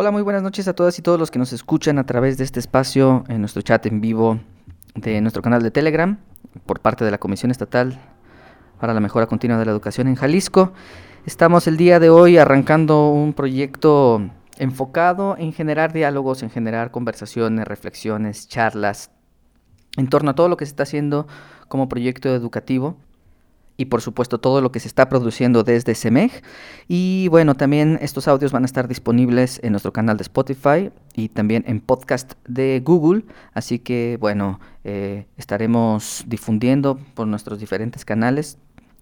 Hola, muy buenas noches a todas y todos los que nos escuchan a través de este espacio en nuestro chat en vivo de nuestro canal de Telegram por parte de la Comisión Estatal para la Mejora Continua de la Educación en Jalisco. Estamos el día de hoy arrancando un proyecto enfocado en generar diálogos, en generar conversaciones, reflexiones, charlas en torno a todo lo que se está haciendo como proyecto educativo y por supuesto todo lo que se está produciendo desde CEMEG. Y bueno, también estos audios van a estar disponibles en nuestro canal de Spotify y también en podcast de Google. Así que bueno, eh, estaremos difundiendo por nuestros diferentes canales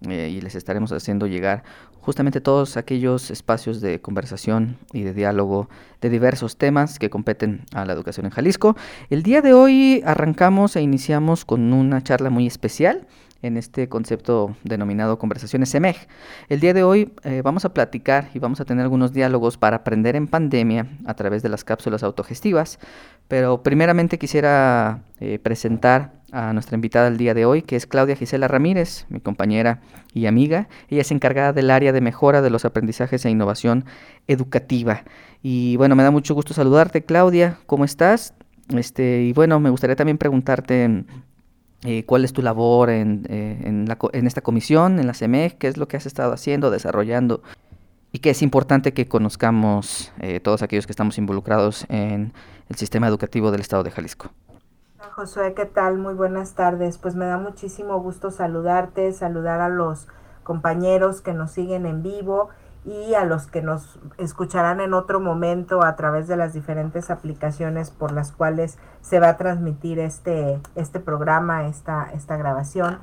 eh, y les estaremos haciendo llegar justamente todos aquellos espacios de conversación y de diálogo de diversos temas que competen a la educación en Jalisco. El día de hoy arrancamos e iniciamos con una charla muy especial en este concepto denominado conversaciones SEMEG. El día de hoy eh, vamos a platicar y vamos a tener algunos diálogos para aprender en pandemia a través de las cápsulas autogestivas, pero primeramente quisiera eh, presentar a nuestra invitada del día de hoy, que es Claudia Gisela Ramírez, mi compañera y amiga. Ella es encargada del área de mejora de los aprendizajes e innovación educativa. Y bueno, me da mucho gusto saludarte, Claudia. ¿Cómo estás? Este, y bueno, me gustaría también preguntarte eh, cuál es tu labor en, eh, en, la, en, esta comisión, en la CEMEG, qué es lo que has estado haciendo, desarrollando y que es importante que conozcamos eh, todos aquellos que estamos involucrados en el sistema educativo del Estado de Jalisco. Josué, ¿qué tal? Muy buenas tardes. Pues me da muchísimo gusto saludarte, saludar a los compañeros que nos siguen en vivo y a los que nos escucharán en otro momento a través de las diferentes aplicaciones por las cuales se va a transmitir este, este programa, esta, esta grabación.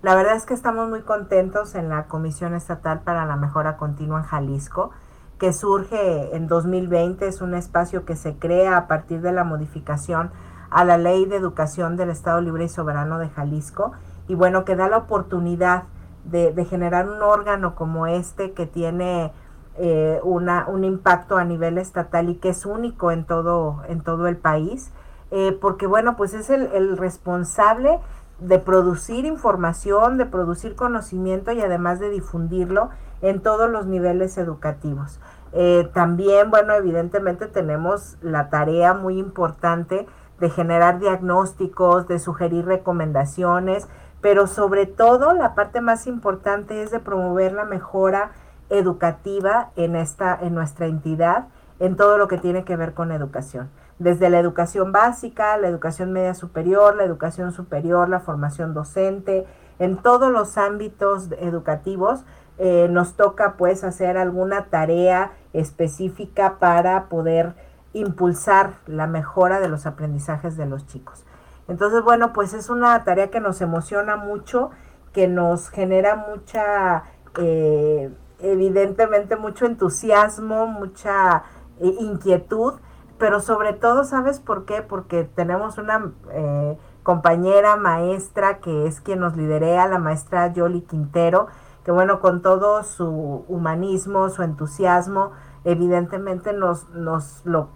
La verdad es que estamos muy contentos en la Comisión Estatal para la Mejora Continua en Jalisco, que surge en 2020, es un espacio que se crea a partir de la modificación a la Ley de Educación del Estado Libre y Soberano de Jalisco, y bueno, que da la oportunidad de, generar un órgano como este que tiene eh, una, un impacto a nivel estatal y que es único en todo, en todo el país, eh, porque bueno, pues es el, responsable de producir información, de producir conocimiento y además de difundirlo en todos los niveles educativos. Eh, también, bueno, evidentemente tenemos la tarea muy importante de generar diagnósticos, de sugerir recomendaciones, pero sobre todo la parte más importante es de promover la mejora educativa en esta en nuestra entidad en todo lo que tiene que ver con educación. Desde la educación básica la educación media superior la educación superior la formación docente en todos los ámbitos educativos eh, nos toca pues hacer alguna tarea específica para poder impulsar la mejora de los aprendizajes de los chicos entonces, bueno, pues es una tarea que nos emociona mucho, que nos genera mucha, eh, evidentemente, mucho entusiasmo, mucha eh, inquietud, pero sobre todo, ¿sabes por qué? Porque tenemos una eh, compañera maestra que es quien nos liderea, la maestra Yoli Quintero, que bueno, con todo su humanismo, su entusiasmo, evidentemente nos, nos, lo,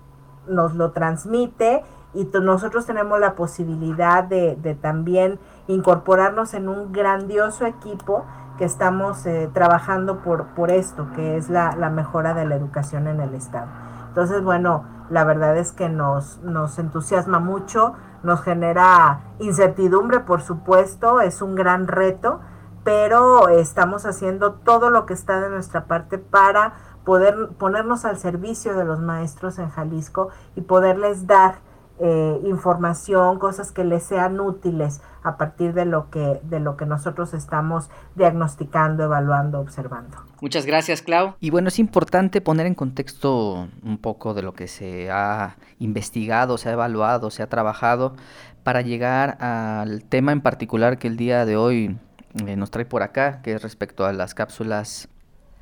nos lo transmite y nosotros tenemos la posibilidad de, también incorporarnos en un grandioso equipo que estamos eh, trabajando por, por esto, que es la, la, mejora de la educación en el Estado. Entonces, bueno, la verdad es que nos, nos entusiasma mucho, nos genera incertidumbre, por supuesto, es un gran reto, pero estamos haciendo todo lo que está de nuestra parte para poder ponernos al servicio de los maestros en Jalisco y poderles dar eh, información, cosas que les sean útiles a partir de lo que de lo que nosotros estamos diagnosticando, evaluando, observando. Muchas gracias, Clau. Y bueno, es importante poner en contexto un poco de lo que se ha investigado, se ha evaluado, se ha trabajado para llegar al tema en particular que el día de hoy eh, nos trae por acá, que es respecto a las cápsulas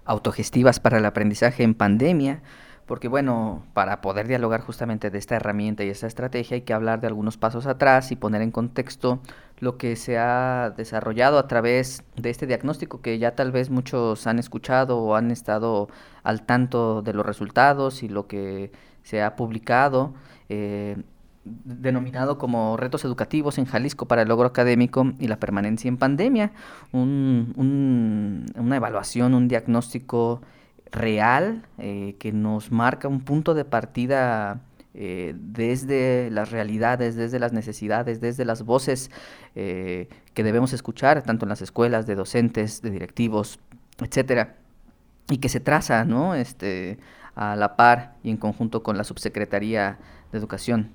autogestivas para el aprendizaje en pandemia porque bueno, para poder dialogar justamente de esta herramienta y esta estrategia hay que hablar de algunos pasos atrás y poner en contexto lo que se ha desarrollado a través de este diagnóstico que ya tal vez muchos han escuchado o han estado al tanto de los resultados y lo que se ha publicado. Eh, denominado como retos educativos en Jalisco para el logro académico y la permanencia en pandemia, un, una evaluación, un diagnóstico real, que nos marca un punto de partida desde las realidades, desde las necesidades, desde las voces que debemos escuchar, tanto en las escuelas, de docentes, de directivos, etcétera, y que se traza, ¿no? Este, a la par y en conjunto con la Subsecretaría de Educación.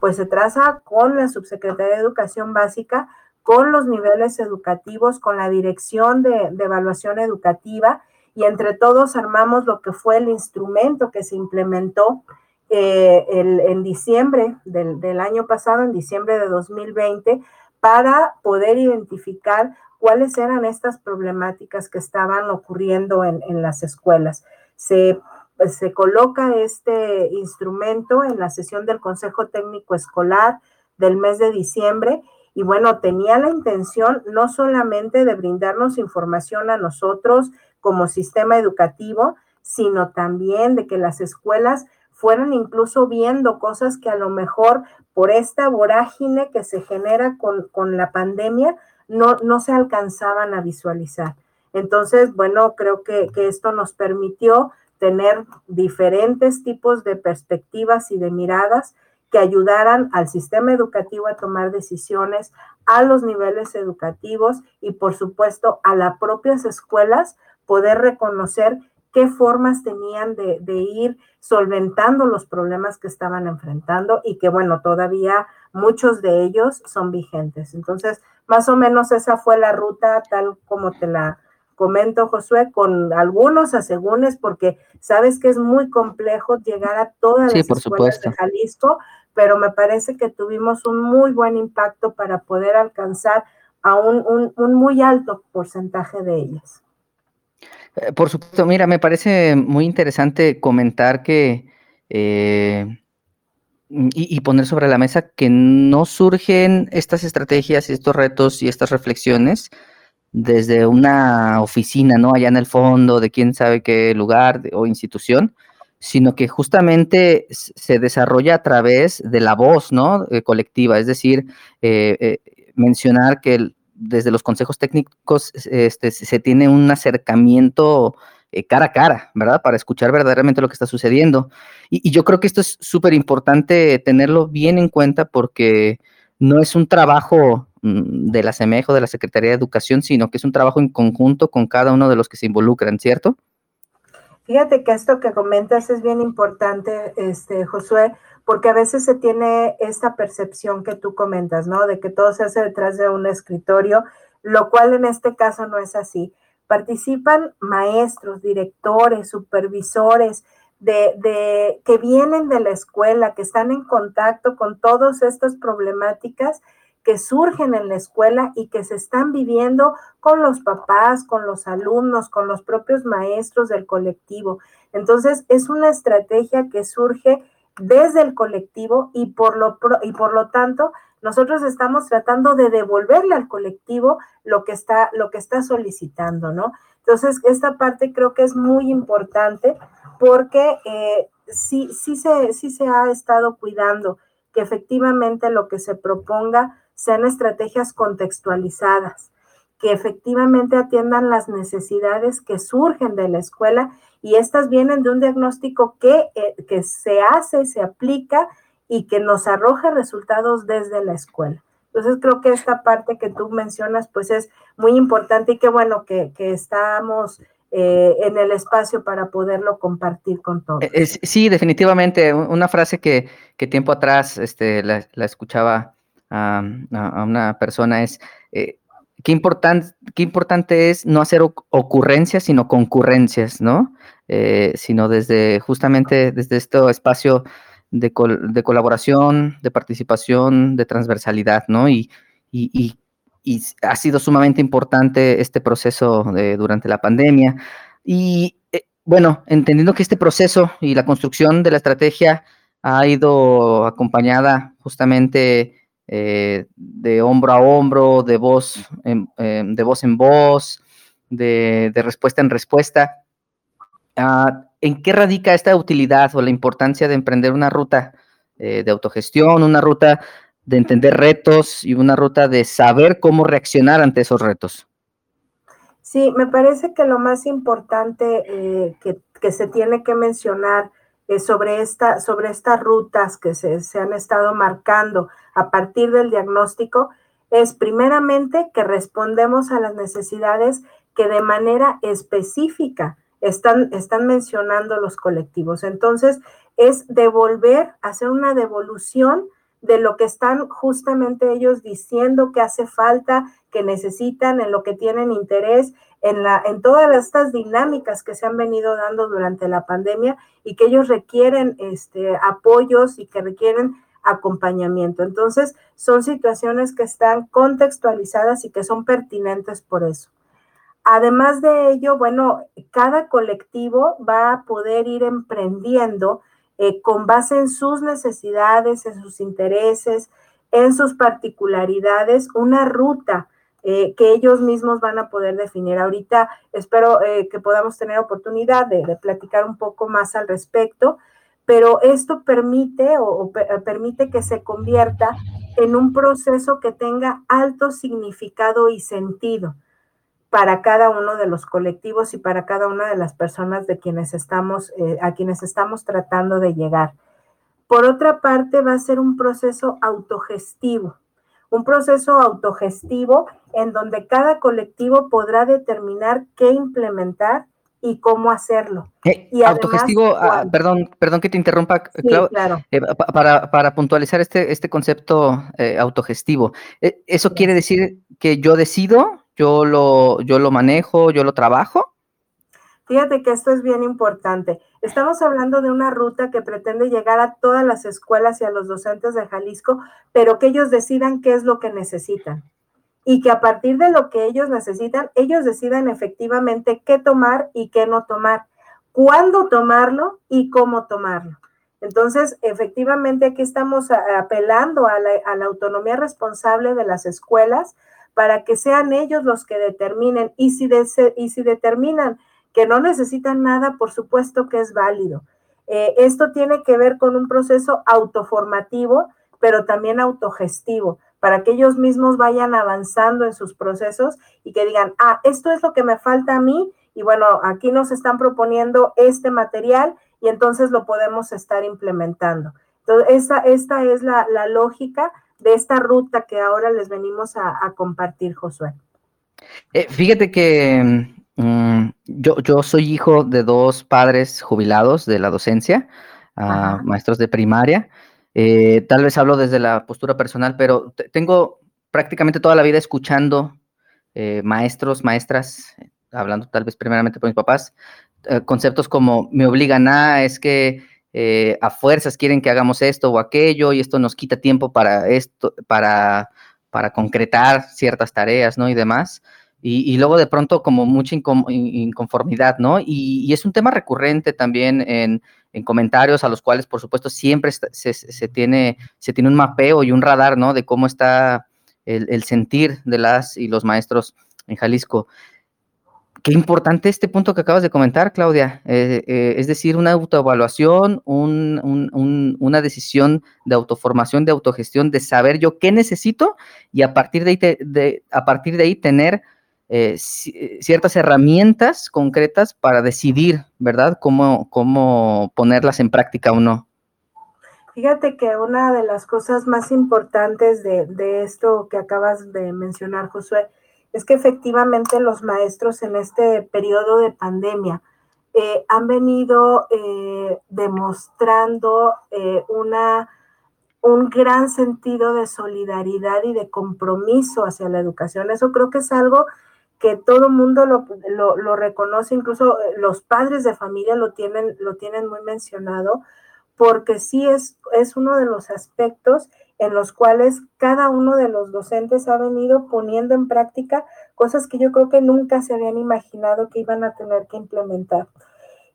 Pues se traza con la Subsecretaría de Educación Básica, con los niveles educativos, con la Dirección de, Evaluación Educativa y entre todos armamos lo que fue el instrumento que se implementó eh, en diciembre del, del, año pasado, en diciembre de 2020, para poder identificar cuáles eran estas problemáticas que estaban ocurriendo en, las escuelas. Se, se coloca este instrumento en la sesión del Consejo Técnico Escolar del mes de diciembre y bueno, tenía la intención no solamente de brindarnos información a nosotros como sistema educativo, sino también de que las escuelas fueran incluso viendo cosas que a lo mejor por esta vorágine que se genera con, con la pandemia, no, no se alcanzaban a visualizar. Entonces, bueno, creo que, esto nos permitió tener diferentes tipos de perspectivas y de miradas que ayudaran al sistema educativo a tomar decisiones, a los niveles educativos y por supuesto a las propias escuelas poder reconocer qué formas tenían de, de, ir solventando los problemas que estaban enfrentando y que bueno, todavía muchos de ellos son vigentes. Entonces, más o menos esa fue la ruta tal como te la comento, Josué, con algunos asegúnes, porque sabes que es muy complejo llegar a todas las escuelas de Jalisco, pero me parece que tuvimos un muy buen impacto para poder alcanzar a un, muy alto porcentaje de ellas. Eh, por supuesto, mira, me parece muy interesante comentar que eh, y, poner sobre la mesa que no surgen estas estrategias, estos retos y estas reflexiones desde una oficina, ¿no? Allá en el fondo de quién sabe qué lugar o institución, sino que justamente se desarrolla a través de la voz, ¿no? Eh, colectiva, es decir, mencionar que desde los consejos técnicos este, se tiene un acercamiento eh, cara a cara, ¿verdad? Para escuchar verdaderamente lo que está sucediendo. Y, yo creo que esto es súper importante tenerlo bien en cuenta porque no es un trabajo mm, de la CEMEJO, de la Secretaría de Educación, sino que es un trabajo en conjunto con cada uno de los que se involucran, ¿cierto? Fíjate que esto que comentas es bien importante, este, Josué, porque a veces se tiene esta percepción que tú comentas, ¿no? De que todo se hace detrás de un escritorio, lo cual en este caso no es así. Participan maestros, directores, supervisores, de, que vienen de la escuela, que están en contacto con todas estas problemáticas que surgen en la escuela y que se están viviendo con los papás, con los alumnos, con los propios maestros del colectivo. Entonces, es una estrategia que surge desde el colectivo y por lo, y por lo tanto nosotros estamos tratando de devolverle al colectivo lo que está, lo que está solicitando, ¿no? Entonces, esta parte creo que es muy importante porque eh, sí, sí, se, sí se ha estado cuidando que efectivamente lo que se proponga sean estrategias contextualizadas, que efectivamente atiendan las necesidades que surgen de la escuela y estas vienen de un diagnóstico que, eh, que se hace, se aplica y que nos arroja resultados desde la escuela. Entonces creo que esta parte que tú mencionas pues es muy importante y qué bueno que, estamos eh, en el espacio para poderlo compartir con todos. Eh, sí, definitivamente. Una frase que, tiempo atrás este, la, escuchaba a, una persona es, qué, qué importante es no hacer ocurrencias, sino concurrencias, ¿no? sino desde justamente desde este espacio de, de, colaboración, de participación, de transversalidad, ¿no? Y, y, y, ha sido sumamente importante este proceso durante la pandemia. Y eh, bueno, entendiendo que este proceso y la construcción de la estrategia ha ido acompañada justamente eh, de hombro a hombro, de voz en, em, de voz, en voz, de, de respuesta en respuesta. Ah, ¿En qué radica esta utilidad o la importancia de emprender una ruta eh, de autogestión, una ruta de entender retos y una ruta de saber cómo reaccionar ante esos retos? Sí, me parece que lo más importante eh, que, que se tiene que mencionar eh, sobre, esta, sobre estas rutas que se, se han estado marcando a partir del diagnóstico es primeramente que respondemos a las necesidades que de manera específica están, están mencionando los colectivos. Entonces, es devolver, hacer una devolución de lo que están justamente ellos diciendo que hace falta, que necesitan, en lo que tienen interés, en, la, en todas estas dinámicas que se han venido dando durante la pandemia y que ellos requieren este, apoyos y que requieren acompañamiento. Entonces, son situaciones que están contextualizadas y que son pertinentes por eso. Además de ello, bueno, cada colectivo va a poder ir emprendiendo eh, con base en sus necesidades, en sus intereses, en sus particularidades, una ruta eh, que ellos mismos van a poder definir. Ahorita espero eh, que podamos tener oportunidad de, platicar un poco más al respecto, pero esto permite o permite que se convierta en un proceso que tenga alto significado y sentido para cada uno de los colectivos y para cada una de las personas de quienes estamos, eh, a quienes estamos tratando de llegar. Por otra parte, va a ser un proceso autogestivo, un proceso autogestivo en donde cada colectivo podrá determinar qué implementar y cómo hacerlo. Eh, y autogestivo, ah, perdón, perdón que te interrumpa, claro. Eh, para, para, puntualizar este, este concepto autogestivo, ¿eso quiere decir que yo decido yo lo, yo lo manejo, yo lo trabajo. Fíjate que esto es bien importante. Estamos hablando de una ruta que pretende llegar a todas las escuelas y a los docentes de Jalisco, pero que ellos decidan qué es lo que necesitan. Y que a partir de lo que ellos necesitan, ellos decidan efectivamente qué tomar y qué no tomar, cuándo tomarlo y cómo tomarlo. Entonces, efectivamente, aquí estamos apelando a la, a la autonomía responsable de las escuelas, para que sean ellos los que determinen. Y si, y si determinan que no necesitan nada, por supuesto que es válido. Eh, esto tiene que ver con un proceso autoformativo, pero también autogestivo, para que ellos mismos vayan avanzando en sus procesos y que digan, ah, esto es lo que me falta a mí, y bueno, aquí nos están proponiendo este material y entonces lo podemos estar implementando. Entonces, esta, esta es la, la lógica de esta ruta que ahora les venimos a, compartir, Josué? Eh, fíjate que mm, yo, yo soy hijo de dos padres jubilados de la docencia, ah, maestros de primaria. Eh, tal vez hablo desde la postura personal, pero tengo prácticamente toda la vida escuchando eh, maestros, maestras, hablando tal vez primeramente por mis papás, conceptos como me obligan a, es que eh, a fuerzas quieren que hagamos esto o aquello y esto nos quita tiempo para esto, para, para concretar ciertas tareas, ¿no? Y demás. Y, luego de pronto como mucha inconformidad, ¿no? Y, es un tema recurrente también en, comentarios a los cuales, por supuesto, siempre se, tiene, se tiene un mapeo y un radar, ¿no? De cómo está el sentir de las y los maestros en Jalisco. Qué importante este punto que acabas de comentar, Claudia. Eh, eh, es decir, una autoevaluación, una decisión de autoformación, de autogestión, de saber yo qué necesito y a partir de ahí, a partir de ahí tener eh, ciertas herramientas concretas para decidir, ¿verdad? Cómo, cómo ponerlas en práctica o no. Fíjate que una de las cosas más importantes de, de esto que acabas de mencionar, Josué, es que efectivamente los maestros en este periodo de pandemia eh, han venido eh, demostrando eh, una, un gran sentido de solidaridad y de compromiso hacia la educación. Eso creo que es algo que todo mundo lo, lo, reconoce, incluso los padres de familia lo tienen, lo tienen muy mencionado, porque sí es, es uno de los aspectos en los cuales cada uno de los docentes ha venido poniendo en práctica cosas que yo creo que nunca se habían imaginado que iban a tener que implementar.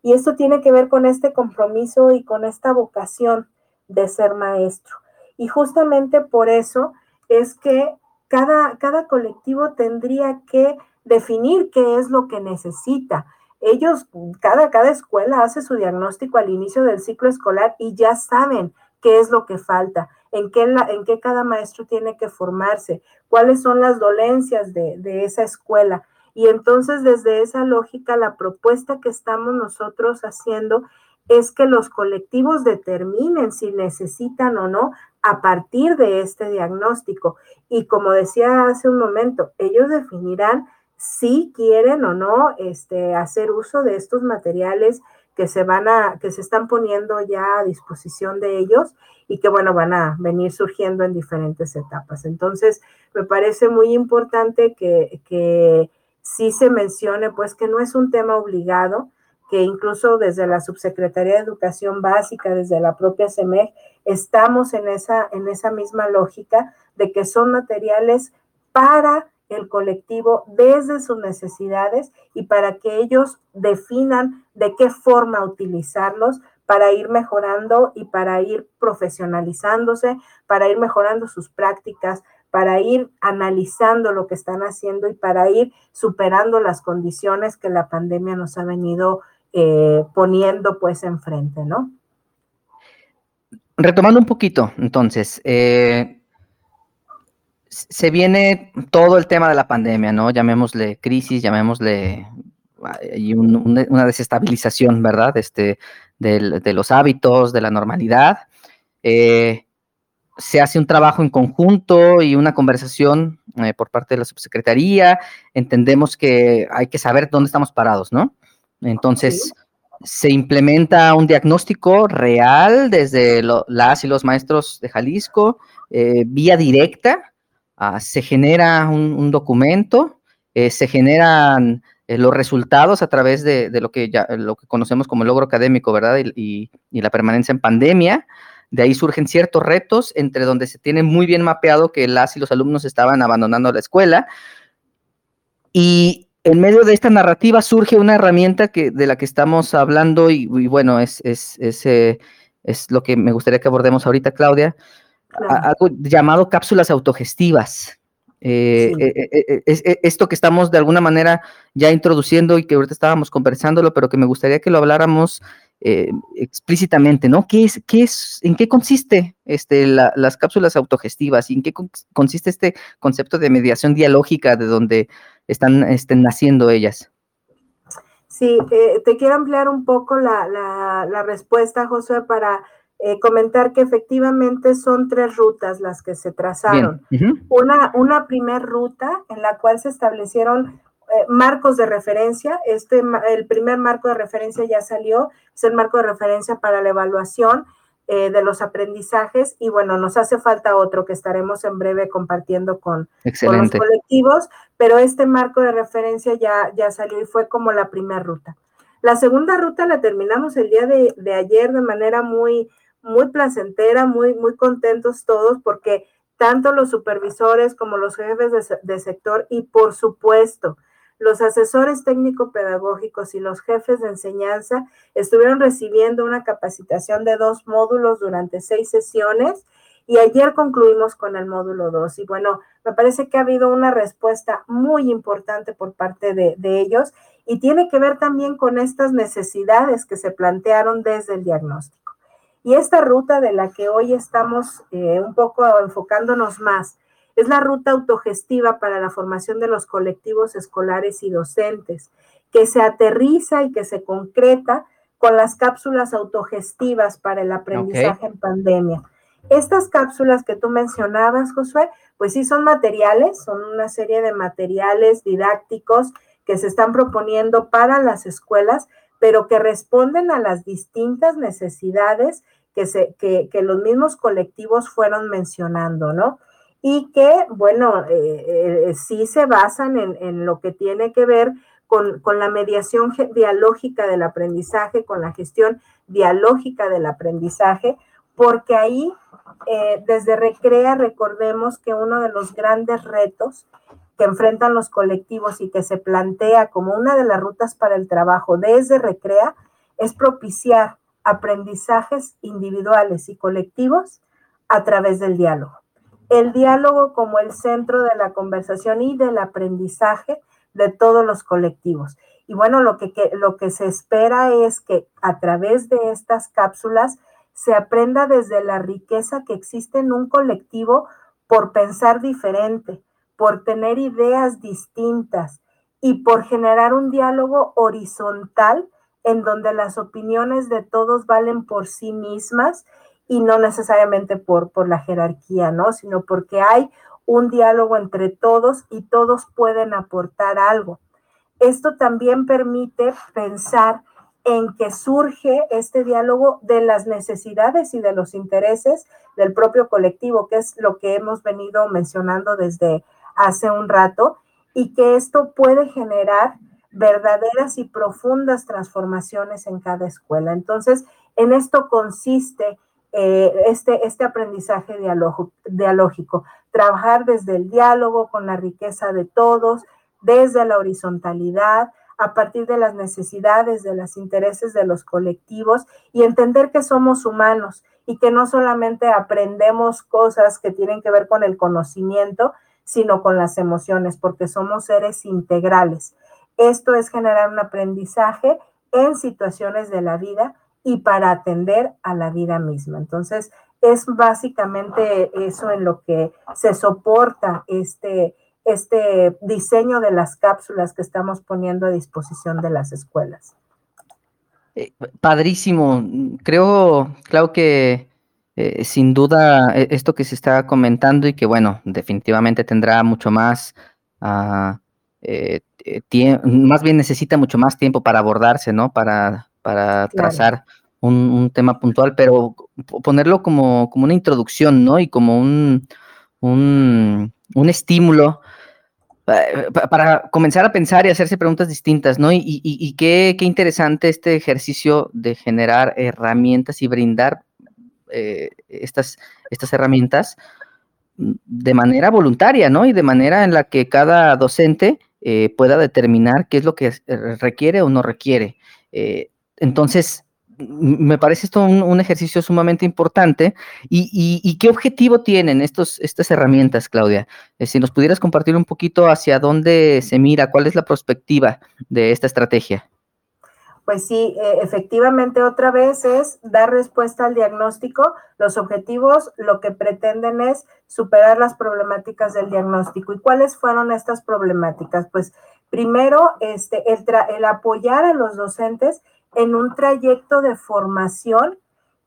Y esto tiene que ver con este compromiso y con esta vocación de ser maestro. Y justamente por eso es que cada, cada colectivo tendría que definir qué es lo que necesita. Ellos, cada, cada escuela hace su diagnóstico al inicio del ciclo escolar y ya saben qué es lo que falta en qué, en qué cada maestro tiene que formarse, cuáles son las dolencias de, esa escuela. Y entonces desde esa lógica, la propuesta que estamos nosotros haciendo es que los colectivos determinen si necesitan o no a partir de este diagnóstico. Y como decía hace un momento, ellos definirán si quieren o no este, hacer uso de estos materiales que se van a, que se están poniendo ya a disposición de ellos y que bueno, van a venir surgiendo en diferentes etapas. Entonces, me parece muy importante que, que sí se mencione pues que no es un tema obligado, que incluso desde la Subsecretaría de Educación Básica, desde la propia CEMEG, estamos en esa, en esa misma lógica de que son materiales para el colectivo desde sus necesidades y para que ellos definan de qué forma utilizarlos para ir mejorando y para ir profesionalizándose, para ir mejorando sus prácticas, para ir analizando lo que están haciendo y para ir superando las condiciones que la pandemia nos ha venido eh, poniendo pues enfrente, ¿no? Retomando un poquito, entonces, eh, se viene todo el tema de la pandemia, ¿no? Llamémosle crisis, llamémosle y una desestabilización, ¿verdad? Este, de los hábitos, de la normalidad. Eh, se hace un trabajo en conjunto y una conversación eh, por parte de la subsecretaría. Entendemos que hay que saber dónde estamos parados, ¿no? Entonces, se implementa un diagnóstico real desde las y los maestros de Jalisco, eh, vía directa, Ah, se genera un, documento, se generan eh, los resultados a través de, lo, que ya, lo que conocemos como el logro académico, ¿verdad? Y, la permanencia en pandemia. De ahí surgen ciertos retos, entre donde se tiene muy bien mapeado que las y los alumnos estaban abandonando la escuela. Y en medio de esta narrativa surge una herramienta que, de la que estamos hablando y, bueno, es, es, es, eh, es, lo que me gustaría que abordemos ahorita, Claudia, algo llamado cápsulas autogestivas. Eh, eh, eh, esto que estamos de alguna manera ya introduciendo y que ahorita estábamos conversándolo, pero que me gustaría que lo habláramos explícitamente, ¿no? ¿Qué es, qué es, ¿En qué consiste este, las cápsulas autogestivas y en qué consiste este concepto de mediación dialógica de donde están este, naciendo ellas? Sí, te quiero ampliar un poco la, la respuesta, Josué, para eh, comentar que efectivamente son tres rutas las que se trazaron. Una, una primer ruta en la cual se establecieron eh, marcos de referencia. Este, el primer marco de referencia ya salió, es el marco de referencia para la evaluación eh, de los aprendizajes y bueno, nos hace falta otro que estaremos en breve compartiendo con, los colectivos, pero este marco de referencia ya, ya salió y fue como la primera ruta. La segunda ruta la terminamos el día de, de ayer de manera muy, muy placentera, muy, muy contentos todos porque tanto los supervisores como los jefes de, sector y por supuesto los asesores técnico-pedagógicos y los jefes de enseñanza estuvieron recibiendo una capacitación de dos módulos durante seis sesiones y ayer concluimos con el módulo dos. Y bueno, me parece que ha habido una respuesta muy importante por parte de ellos y tiene que ver también con estas necesidades que se plantearon desde el diagnóstico. Y esta ruta de la que hoy estamos eh, un poco enfocándonos más es la ruta autogestiva para la formación de los colectivos escolares y docentes, que se aterriza y que se concreta con las cápsulas autogestivas para el aprendizaje en pandemia. Estas cápsulas que tú mencionabas, Josué, pues sí son materiales, son una serie de materiales didácticos que se están proponiendo para las escuelas, pero que responden a las distintas necesidades que, se, que, los mismos colectivos fueron mencionando, ¿no? Y que, bueno, eh, eh, sí se basan en, lo que tiene que ver con, la mediación dialógica del aprendizaje, con la gestión dialógica del aprendizaje, porque ahí, eh, desde Recrea, recordemos que uno de los grandes retos que enfrentan los colectivos y que se plantea como una de las rutas para el trabajo desde Recrea es propiciar aprendizajes individuales y colectivos a través del diálogo. El diálogo como el centro de la conversación y del aprendizaje de todos los colectivos. Y bueno, lo que, lo que se espera es que a través de estas cápsulas se aprenda desde la riqueza que existe en un colectivo por pensar diferente, por tener ideas distintas y por generar un diálogo horizontal en donde las opiniones de todos valen por sí mismas y no necesariamente por, por la jerarquía, ¿no? Sino porque hay un diálogo entre todos y todos pueden aportar algo. Esto también permite pensar en que surge este diálogo de las necesidades y de los intereses del propio colectivo, que es lo que hemos venido mencionando desde hace un rato, y que esto puede generar verdaderas y profundas transformaciones en cada escuela. Entonces, en esto consiste eh, este, este aprendizaje dialógico, trabajar desde el diálogo con la riqueza de todos, desde la horizontalidad, a partir de las necesidades, de los intereses de los colectivos y entender que somos humanos y que no solamente aprendemos cosas que tienen que ver con el conocimiento, sino con las emociones, porque somos seres integrales. Esto es generar un aprendizaje en situaciones de la vida y para atender a la vida misma. Entonces, es básicamente eso en lo que se soporta este, este diseño de las cápsulas que estamos poniendo a disposición de las escuelas. Eh, padrísimo. Creo, claro que eh, sin duda e, esto que se está comentando y que bueno, definitivamente tendrá mucho más, uh, más bien necesita mucho más tiempo para abordarse, ¿no? Para, para trazar un, tema puntual, pero ponerlo como, como una introducción, ¿no? Y como un, un, un estímulo eh, para comenzar a pensar y hacerse preguntas distintas, ¿no? Y, qué, interesante este ejercicio de generar herramientas y brindar eh, estas, estas herramientas de manera voluntaria, ¿no? Y de manera en la que cada docente eh, pueda determinar qué es lo que requiere o no requiere. entonces, me parece esto un, ejercicio sumamente importante. ¿Y, qué objetivo tienen estos, estas herramientas, Claudia? Eh, si nos pudieras compartir un poquito hacia dónde se mira, cuál es la perspectiva de esta estrategia. Pues sí, eh, efectivamente otra vez es dar respuesta al diagnóstico. Los objetivos lo que pretenden es superar las problemáticas del diagnóstico. ¿Y cuáles fueron estas problemáticas? Pues primero, este, el, el apoyar a los docentes en un trayecto de formación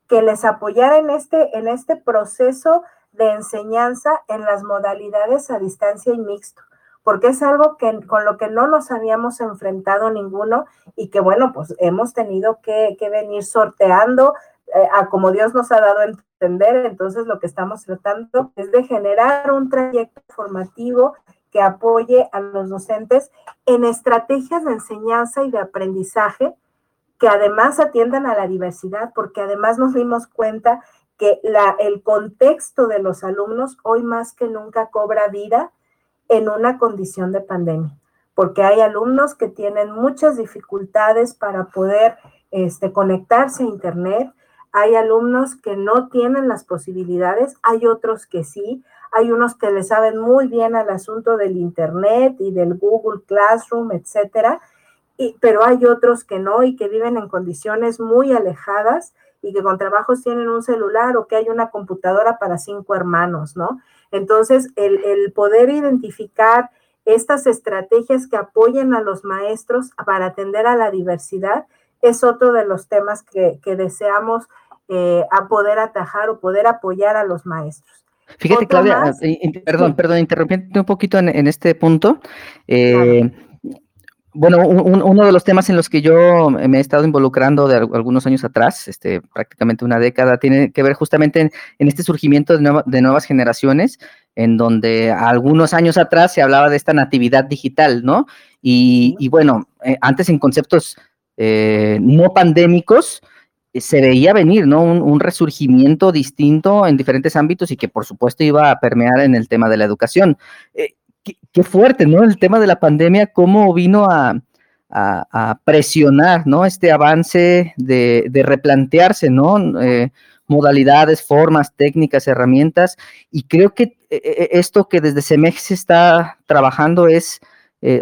que les apoyara en este, en este proceso de enseñanza en las modalidades a distancia y mixto, porque es algo que, con lo que no nos habíamos enfrentado ninguno y que bueno, pues hemos tenido que, venir sorteando eh, a como Dios nos ha dado a entender, entonces lo que estamos tratando es de generar un trayecto formativo que apoye a los docentes en estrategias de enseñanza y de aprendizaje que además atiendan a la diversidad, porque además nos dimos cuenta que la, el contexto de los alumnos hoy más que nunca cobra vida en una condición de pandemia, porque hay alumnos que tienen muchas dificultades para poder este, conectarse a Internet, hay alumnos que no tienen las posibilidades, hay otros que sí, hay unos que le saben muy bien al asunto del Internet y del Google Classroom, etcétera, pero hay otros que no y que viven en condiciones muy alejadas y que con trabajos tienen un celular o que hay una computadora para cinco hermanos, ¿no? Entonces, el, poder identificar estas estrategias que apoyen a los maestros para atender a la diversidad es otro de los temas que, deseamos eh, a poder atajar o poder apoyar a los maestros. Fíjate, Claudia, eh, perdón, perdón, interrumpiendo un poquito en, este punto. Eh, bueno, uno de los temas en los que yo me he estado involucrando de algunos años atrás, este, prácticamente una década, tiene que ver justamente en, este surgimiento de, nuevas generaciones, en donde algunos años atrás se hablaba de esta natividad digital, ¿no? Y, bueno, eh, antes en conceptos eh, no pandémicos, eh, se veía venir, ¿no? Un, resurgimiento distinto en diferentes ámbitos y que por supuesto iba a permear en el tema de la educación qué, fuerte, ¿no? El tema de la pandemia, cómo vino a, presionar, ¿no? Este avance de, replantearse, ¿no? Eh, modalidades, formas, técnicas, herramientas. Y creo que eh, eh, esto que desde CEMEX se está trabajando es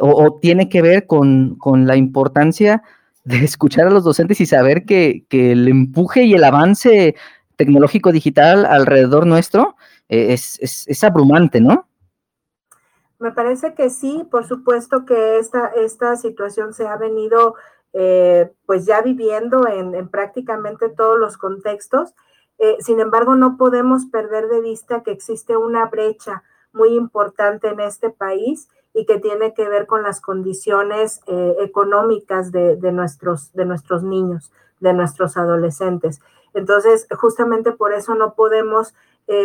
o, tiene que ver con, la importancia de escuchar a los docentes y saber que, el empuje y el avance tecnológico digital alrededor nuestro es, es, es abrumante, ¿no? Me parece que sí, por supuesto que esta, esta situación se ha venido eh, pues ya viviendo en, prácticamente todos los contextos. Eh, sin embargo, no podemos perder de vista que existe una brecha muy importante en este país y que tiene que ver con las condiciones eh, económicas de, nuestros, de nuestros niños, de nuestros adolescentes. Entonces, justamente por eso no podemos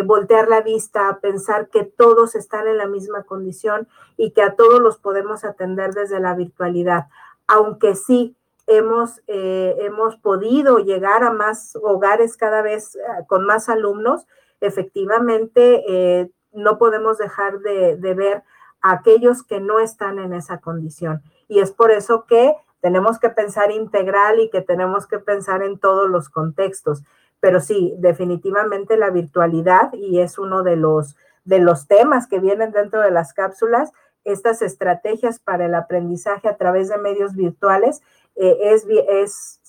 voltear la vista a pensar que todos están en la misma condición y que a todos los podemos atender desde la virtualidad aunque sí hemos, eh, hemos podido llegar a más hogares cada vez eh, con más alumnos, efectivamente eh, no podemos dejar de, ver a aquellos que no están en esa condición. Y es por eso que tenemos que pensar integral y que tenemos que pensar en todos los contextos. Pero sí, definitivamente la virtualidad, y es uno de los, de los temas que vienen dentro de las cápsulas, estas estrategias para el aprendizaje a través de medios virtuales eh, es, es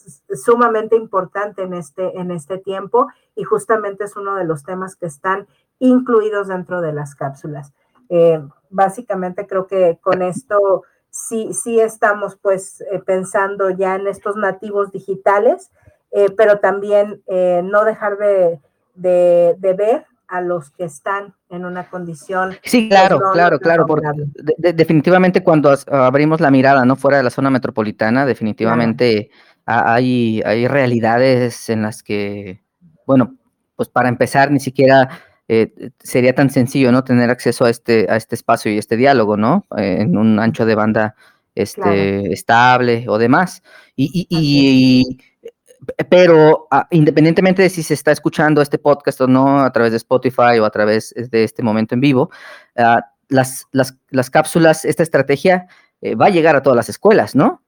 sumamente importante en este, en este tiempo y justamente es uno de los temas que están incluidos dentro de las cápsulas. Eh, básicamente creo que con esto sí, sí estamos pues eh, pensando ya en estos nativos digitales, pero también no dejar de, de, de ver a los que están en una condición. Sí, claro, claro, claro, porque definitivamente cuando abrimos la mirada, ¿no? Fuera de la zona metropolitana, definitivamente hay, hay realidades en las que, bueno, pues para empezar, ni siquiera eh, sería tan sencillo, ¿no? Tener acceso a este, a este espacio y este diálogo, ¿no? Eh, en un ancho de banda este, estable o demás. y, y pero ah, independientemente de si se está escuchando este podcast o no a través de Spotify o a través de este momento en vivo, ah, las, las, cápsulas, esta estrategia eh, va a llegar a todas las escuelas, ¿no?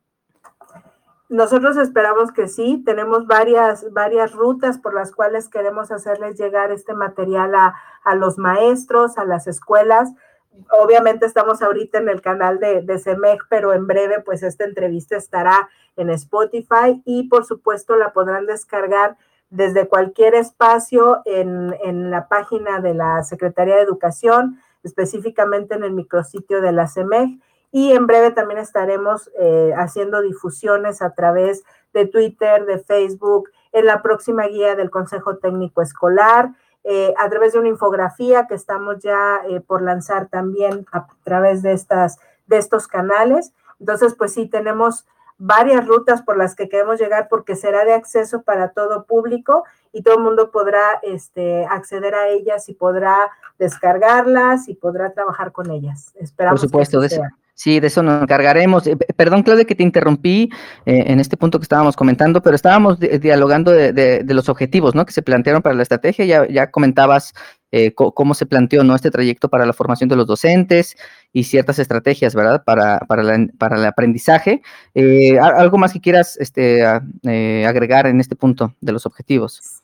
Nosotros esperamos que sí, tenemos varias, varias rutas por las cuales queremos hacerles llegar este material a, a los maestros, a las escuelas obviamente estamos ahorita en el canal de, de CEMEG, pero en breve pues esta entrevista estará en Spotify y por supuesto la podrán descargar desde cualquier espacio en, en la página de la Secretaría de Educación, específicamente en el micrositio de la CEMEG. Y en breve también estaremos eh, haciendo difusiones a través de Twitter, de Facebook, en la próxima guía del Consejo Técnico Escolar, eh, a través de una infografía que estamos ya eh, por lanzar también a través de, estas, de estos canales. Entonces, pues sí, tenemos varias rutas por las que queremos llegar porque será de acceso para todo público y todo el mundo podrá este, acceder a ellas y podrá descargarlas y podrá trabajar con ellas. Esperamos. Por supuesto, de Sí, de eso nos encargaremos. Eh, perdón, Claudia, que te interrumpí eh, en este punto que estábamos comentando, pero estábamos dialogando de, los objetivos ¿no? que se plantearon para la estrategia. Ya, ya comentabas eh, cómo se planteó ¿no? este trayecto para la formación de los docentes y ciertas estrategias, ¿verdad? Para, para, para el aprendizaje. ¿Algo más que quieras este, agregar en este punto de los objetivos?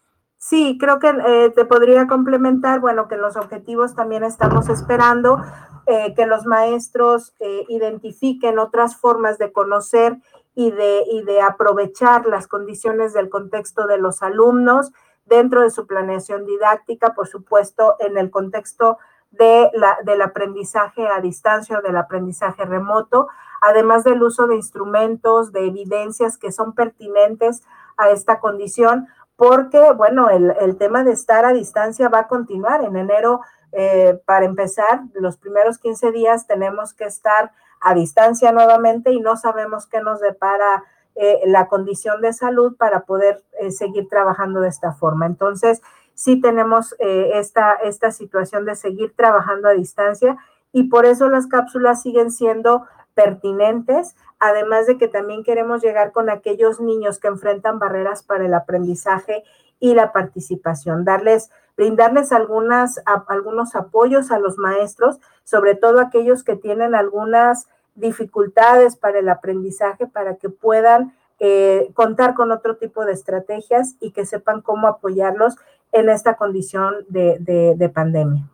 Sí, creo que te podría complementar, bueno, que los objetivos también estamos esperando eh, que los maestros eh, identifiquen otras formas de conocer y de, y de aprovechar las condiciones del contexto de los alumnos dentro de su planeación didáctica, por supuesto, en el contexto de la, del aprendizaje a distancia o del aprendizaje remoto, además del uso de instrumentos, de evidencias que son pertinentes a esta condición, porque, bueno, el, tema de estar a distancia va a continuar. En enero eh, para empezar, los primeros 15 días tenemos que estar a distancia nuevamente y no sabemos qué nos depara eh, la condición de salud para poder eh, seguir trabajando de esta forma. Entonces, sí tenemos esta, esta situación de seguir trabajando a distancia y por eso las cápsulas siguen siendo pertinentes, además de que también queremos llegar con aquellos niños que enfrentan barreras para el aprendizaje y la participación, darles brindarles algunas, algunos apoyos a los maestros, sobre todo aquellos que tienen algunas dificultades para el aprendizaje, para que puedan eh, contar con otro tipo de estrategias y que sepan cómo apoyarlos en esta condición de, pandemia.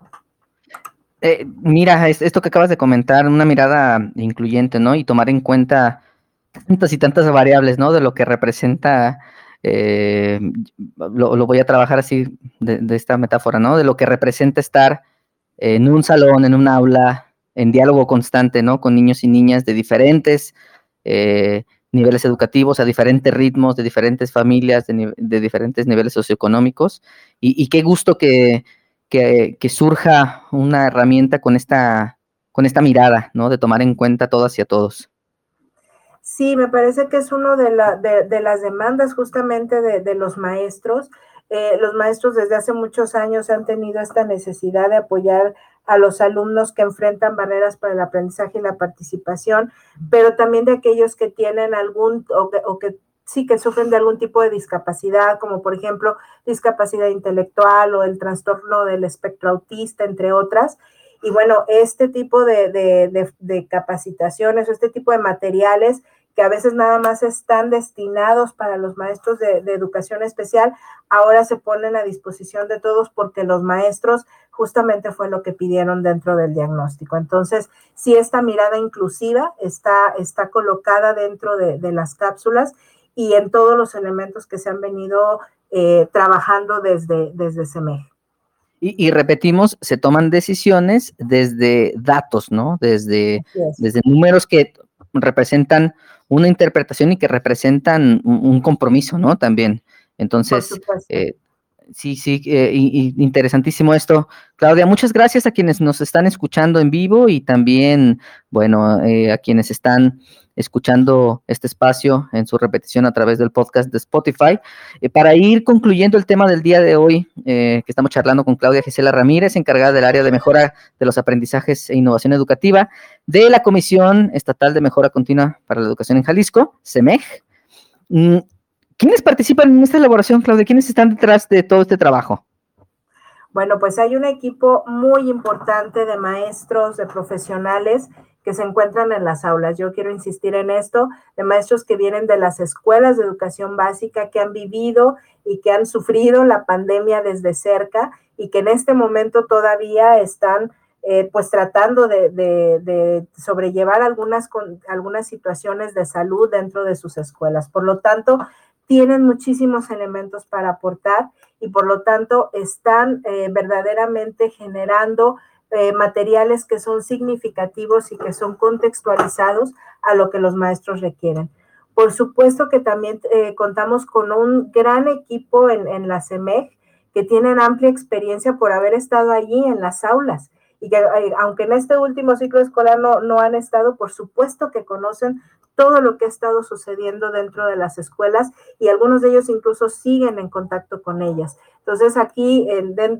Eh, mira, esto que acabas de comentar, una mirada incluyente, ¿no? Y tomar en cuenta tantas y tantas variables, ¿no? De lo que representa eh, lo, voy a trabajar así de, esta metáfora, ¿no? De lo que representa estar en un salón, en un aula, en diálogo constante, ¿no? Con niños y niñas de diferentes eh, niveles educativos, a diferentes ritmos, de diferentes familias, de, diferentes niveles socioeconómicos. Y, qué gusto que, surja una herramienta con esta, con esta mirada, ¿no? De tomar en cuenta todas y a todos. Sí, me parece que es uno de, de, las demandas justamente de, los maestros. Eh, los maestros desde hace muchos años han tenido esta necesidad de apoyar a los alumnos que enfrentan barreras para el aprendizaje y la participación, pero también de aquellos que tienen algún o que, sí que sufren de algún tipo de discapacidad, como por ejemplo discapacidad intelectual o el trastorno del espectro autista, entre otras. Y bueno, este tipo de, de, capacitaciones o este tipo de materiales que a veces nada más están destinados para los maestros de, educación especial, ahora se ponen a disposición de todos porque los maestros justamente fue lo que pidieron dentro del diagnóstico. Entonces, si esta mirada inclusiva está, está colocada dentro de, las cápsulas y en todos los elementos que se han venido eh, trabajando desde, desde SEMEG. Y, repetimos, se toman decisiones desde datos, ¿no? Desde, desde números que representan una interpretación y que representan un, compromiso, ¿no? También. Entonces, eh, sí, sí, eh, interesantísimo esto. Claudia, muchas gracias a quienes nos están escuchando en vivo y también, bueno, eh, a quienes están escuchando este espacio en su repetición a través del podcast de Spotify. Eh, para ir concluyendo el tema del día de hoy, que estamos charlando con Claudia Gisela Ramírez, encargada del área de mejora de los aprendizajes e innovación educativa de la Comisión Estatal de Mejora Continua para la Educación en Jalisco, CEMEJ. Mm, ¿Quiénes participan en esta elaboración, Claudia? ¿Quiénes están detrás de todo este trabajo? Bueno, pues hay un equipo muy importante de maestros, de profesionales que se encuentran en las aulas. Yo quiero insistir en esto, de maestros que vienen de las escuelas de educación básica, que han vivido y que han sufrido la pandemia desde cerca y que en este momento todavía están eh, pues tratando de, sobrellevar algunas, algunas situaciones de salud dentro de sus escuelas. Por lo tanto, tienen muchísimos elementos para aportar y por lo tanto están eh, verdaderamente generando eh, materiales que son significativos y que son contextualizados a lo que los maestros requieren. Por supuesto que también eh, contamos con un gran equipo en, la CEMEG que tienen amplia experiencia por haber estado allí en las aulas y que aunque en este último ciclo escolar no, no han estado, por supuesto que conocen todo lo que ha estado sucediendo dentro de las escuelas y algunos de ellos incluso siguen en contacto con ellas. Entonces aquí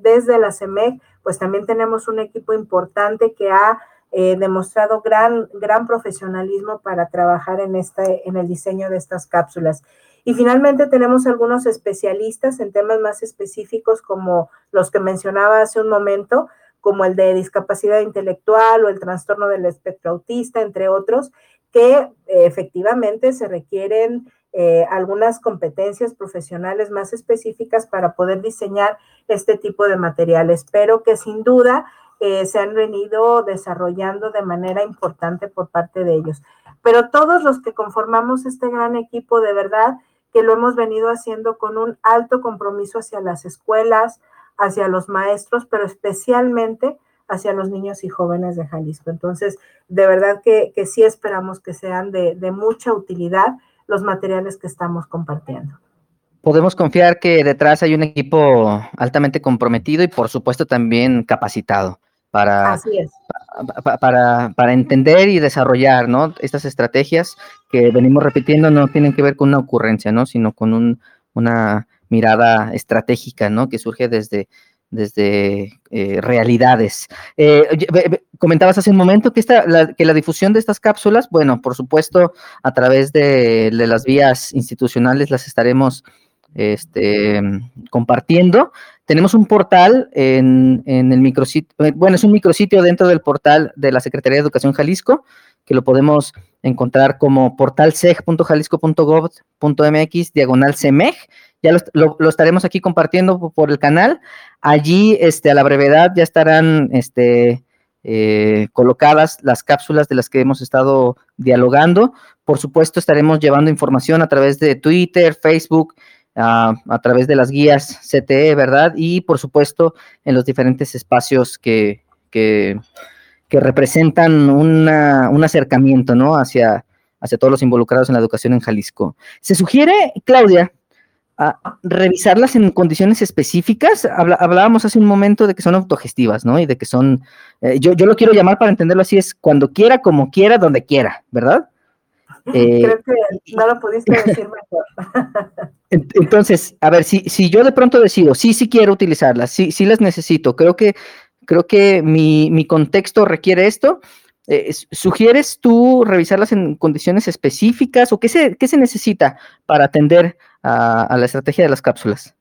desde la CEMEC, pues también tenemos un equipo importante que ha eh, demostrado gran, gran profesionalismo para trabajar en, este, en el diseño de estas cápsulas. Y finalmente tenemos algunos especialistas en temas más específicos como los que mencionaba hace un momento, como el de discapacidad intelectual o el trastorno del espectro autista, entre otros, que eh, efectivamente se requieren eh, algunas competencias profesionales más específicas para poder diseñar este tipo de materiales, pero que sin duda eh, se han venido desarrollando de manera importante por parte de ellos. Pero todos los que conformamos este gran equipo, de verdad que lo hemos venido haciendo con un alto compromiso hacia las escuelas, hacia los maestros, pero especialmente hacia los niños y jóvenes de Jalisco. Entonces, de verdad que, sí esperamos que sean de, mucha utilidad los materiales que estamos compartiendo. Podemos confiar que detrás hay un equipo altamente comprometido y por supuesto también capacitado para, para, para, entender y desarrollar ¿no? estas estrategias que venimos repitiendo no tienen que ver con una ocurrencia, ¿no? sino con una mirada estratégica ¿no? que surge desde, desde eh, realidades. Eh, comentabas hace un momento que, esta, la, que la difusión de estas cápsulas, bueno, por supuesto, a través de, las vías institucionales las estaremos este, compartiendo. Tenemos un portal en, en el micrositio, eh, bueno, es un micrositio dentro del portal de la Secretaría de Educación Jalisco, que lo podemos encontrar como portalseg.jalisco.gov.mx, diagonal CEMEG, ya lo, estaremos aquí compartiendo por el canal. Allí, este, a la brevedad, ya estarán este, eh, colocadas las cápsulas de las que hemos estado dialogando. Por supuesto, estaremos llevando información a través de Twitter, Facebook, a través de las guías CTE, ¿verdad? Y por supuesto, en los diferentes espacios que, que, que representan una, un acercamiento, ¿no? Hacia, hacia todos los involucrados en la educación en Jalisco. Se sugiere, Claudia, a revisarlas en condiciones específicas. hablábamos hace un momento de que son autogestivas, ¿no? Y de que son, eh, yo, yo lo quiero llamar para entenderlo así, es cuando quiera, como quiera, donde quiera, ¿verdad? Eh, Creo que no lo pudiste decir mejor. Entonces, a ver, si, si yo de pronto decido, sí, sí quiero utilizarlas, sí, sí las necesito, creo que, creo que mi, mi contexto requiere esto, eh, ¿Sugieres tú revisarlas en condiciones específicas o qué se, qué se necesita para atender a, la estrategia de las cápsulas?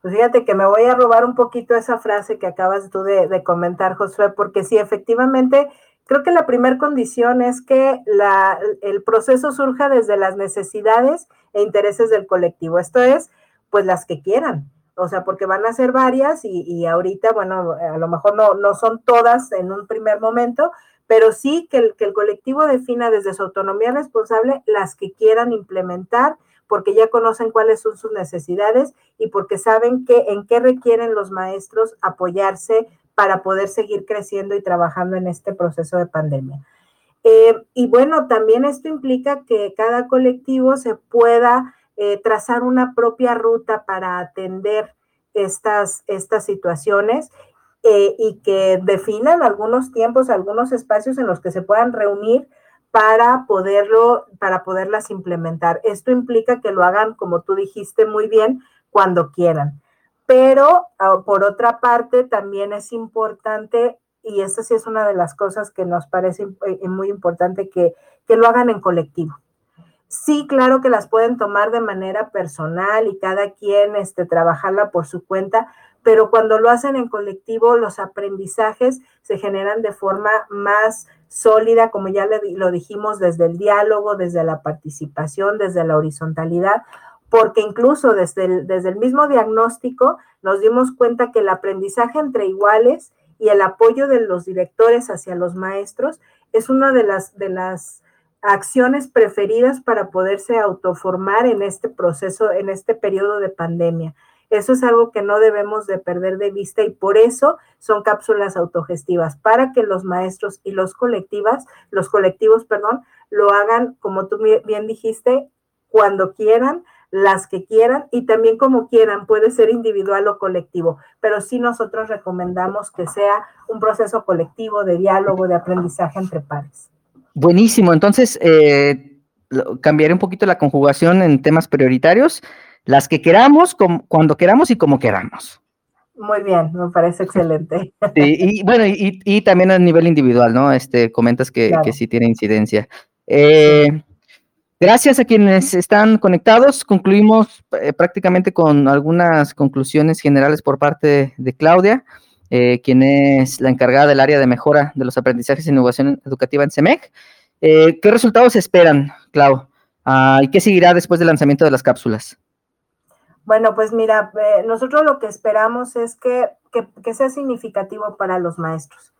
Pues fíjate que me voy a robar un poquito esa frase que acabas tú de, comentar, Josué, porque sí, efectivamente, creo que la primera condición es que la, el proceso surja desde las necesidades e intereses del colectivo. Esto es, pues las que quieran. O sea, porque van a ser varias y, y ahorita, bueno, a lo mejor no, no son todas en un primer momento, pero sí que el, que el colectivo defina desde su autonomía responsable las que quieran implementar porque ya conocen cuáles son sus necesidades y porque saben que, en qué requieren los maestros apoyarse para poder seguir creciendo y trabajando en este proceso de pandemia. Eh, y bueno, también esto implica que cada colectivo se pueda eh, trazar una propia ruta para atender estas, estas situaciones eh, y que definan algunos tiempos, algunos espacios en los que se puedan reunir para poderlo, para poderlas implementar. Esto implica que lo hagan, como tú dijiste muy bien, cuando quieran. Pero ah, por otra parte, también es importante, y esta sí es una de las cosas que nos parece eh, muy importante, que, que lo hagan en colectivo. Sí, claro que las pueden tomar de manera personal y cada quien este, trabajarla por su cuenta, pero cuando lo hacen en colectivo, los aprendizajes se generan de forma más sólida, como ya lo dijimos, desde el diálogo, desde la participación, desde la horizontalidad, porque incluso desde el, desde el mismo diagnóstico nos dimos cuenta que el aprendizaje entre iguales y el apoyo de los directores hacia los maestros es una de las, de las acciones preferidas para poderse autoformar en este proceso, en este periodo de pandemia. Eso es algo que no debemos de perder de vista y por eso son cápsulas autogestivas, para que los maestros y los colectivas, los colectivos, perdón, lo hagan, como tú bien dijiste, cuando quieran, las que quieran y también como quieran, puede ser individual o colectivo, pero sí nosotros recomendamos que sea un proceso colectivo de diálogo, de aprendizaje entre pares. Buenísimo, entonces eh, cambiaré un poquito la conjugación en temas prioritarios las que queramos, cuando queramos y como queramos. Muy bien, me parece excelente. y bueno, y, también a nivel individual, ¿no? Este, comentas que, sí tiene incidencia. Eh, gracias a quienes están conectados. Concluimos eh, prácticamente con algunas conclusiones generales por parte de Claudia, eh, quien es la encargada del área de mejora de los aprendizajes e innovación educativa en CEMEC. ¿Qué resultados esperan, Clau? Ah, ¿Y qué seguirá después del lanzamiento de las cápsulas? Bueno, pues mira, eh, nosotros lo que esperamos es que, sea significativo para los maestros,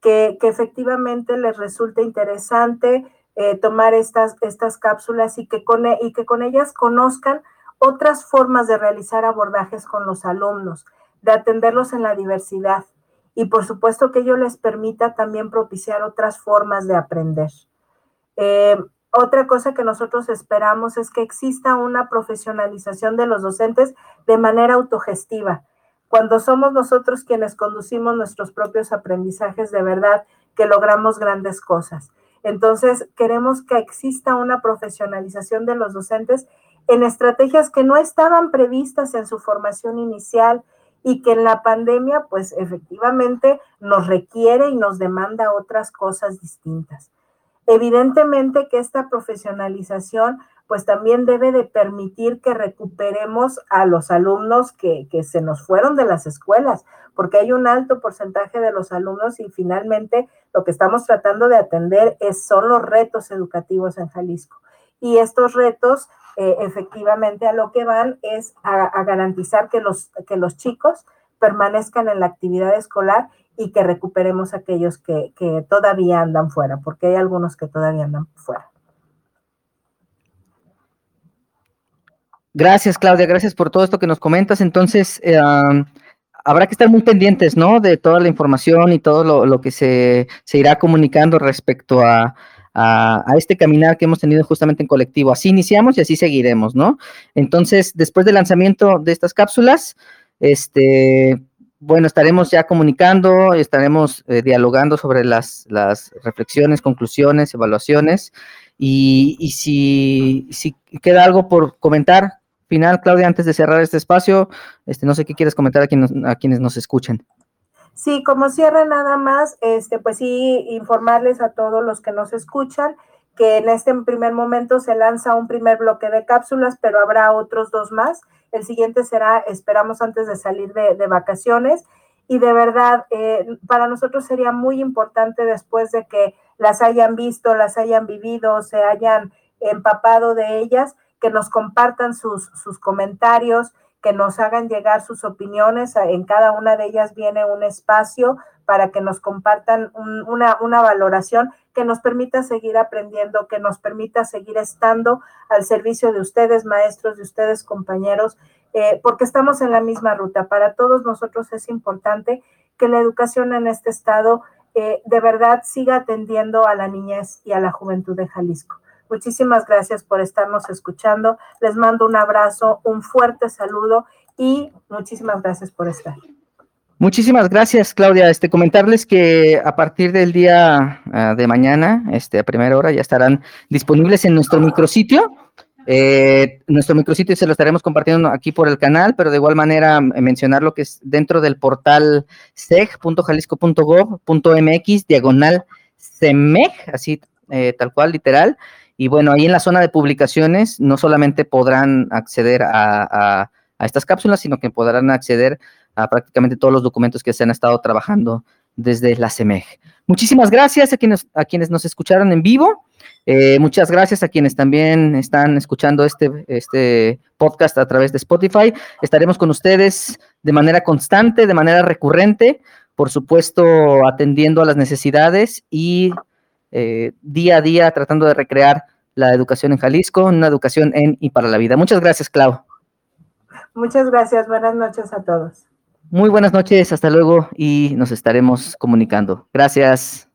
que, efectivamente les resulte interesante eh, tomar estas, estas cápsulas y que, con, y que con ellas conozcan otras formas de realizar abordajes con los alumnos, de atenderlos en la diversidad y por supuesto que ello les permita también propiciar otras formas de aprender. Eh, otra cosa que nosotros esperamos es que exista una profesionalización de los docentes de manera autogestiva. Cuando somos nosotros quienes conducimos nuestros propios aprendizajes, de verdad que logramos grandes cosas. Entonces, queremos que exista una profesionalización de los docentes en estrategias que no estaban previstas en su formación inicial y que en la pandemia, pues efectivamente nos requiere y nos demanda otras cosas distintas. Evidentemente que esta profesionalización pues también debe de permitir que recuperemos a los alumnos que, se nos fueron de las escuelas, porque hay un alto porcentaje de los alumnos y finalmente lo que estamos tratando de atender es, son los retos educativos en Jalisco. Y estos retos eh, efectivamente a lo que van es a, a garantizar que los, que los chicos permanezcan en la actividad escolar y que recuperemos aquellos que, todavía andan fuera, porque hay algunos que todavía andan fuera. Gracias, Claudia, gracias por todo esto que nos comentas. Entonces, eh, habrá que estar muy pendientes, ¿no? De toda la información y todo lo, que se, irá comunicando respecto a, este caminar que hemos tenido justamente en colectivo. Así iniciamos y así seguiremos, ¿no? Entonces, después del lanzamiento de estas cápsulas, este, bueno, estaremos ya comunicando, estaremos eh, dialogando sobre las, reflexiones, conclusiones, evaluaciones. Y, y si, si queda algo por comentar, final, Claudia, antes de cerrar este espacio, este, no sé qué quieres comentar a, a quienes nos escuchen. Sí, como cierre nada más, este, pues sí, informarles a todos los que nos escuchan que en este primer momento se lanza un primer bloque de cápsulas, pero habrá otros dos más. El siguiente será, esperamos antes de salir de, vacaciones. Y de verdad, eh, para nosotros sería muy importante después de que las hayan visto, las hayan vivido, se hayan empapado de ellas, que nos compartan sus, sus comentarios, que nos hagan llegar sus opiniones. En cada una de ellas viene un espacio para que nos compartan una, una valoración que nos permita seguir aprendiendo, que nos permita seguir estando al servicio de ustedes, maestros, de ustedes, compañeros, eh, porque estamos en la misma ruta. Para todos nosotros es importante que la educación en este estado eh, de verdad siga atendiendo a la niñez y a la juventud de Jalisco. Muchísimas gracias por estarnos escuchando. Les mando un abrazo, un fuerte saludo y muchísimas gracias por estar. Muchísimas gracias, Claudia. Este, comentarles que a partir del día ah, de mañana, este, a primera hora, ya estarán disponibles en nuestro micrositio. Eh, nuestro micrositio se lo estaremos compartiendo aquí por el canal, pero de igual manera mencionar lo que es dentro del portal seg.jalisco.gov.mx, diagonal CEMEG, así eh, tal cual, literal. Y bueno, ahí en la zona de publicaciones no solamente podrán acceder a, estas cápsulas, sino que podrán acceder a prácticamente todos los documentos que se han estado trabajando desde la CEMEG. Muchísimas gracias a quienes, a quienes nos escucharon en vivo. Eh, muchas gracias a quienes también están escuchando este, este podcast a través de Spotify. Estaremos con ustedes de manera constante, de manera recurrente, por supuesto, atendiendo a las necesidades y eh, día a día tratando de recrear la educación en Jalisco, una educación en y para la vida. Muchas gracias, Clau. Muchas gracias, buenas noches a todos. Muy buenas noches, hasta luego y nos estaremos comunicando. Gracias.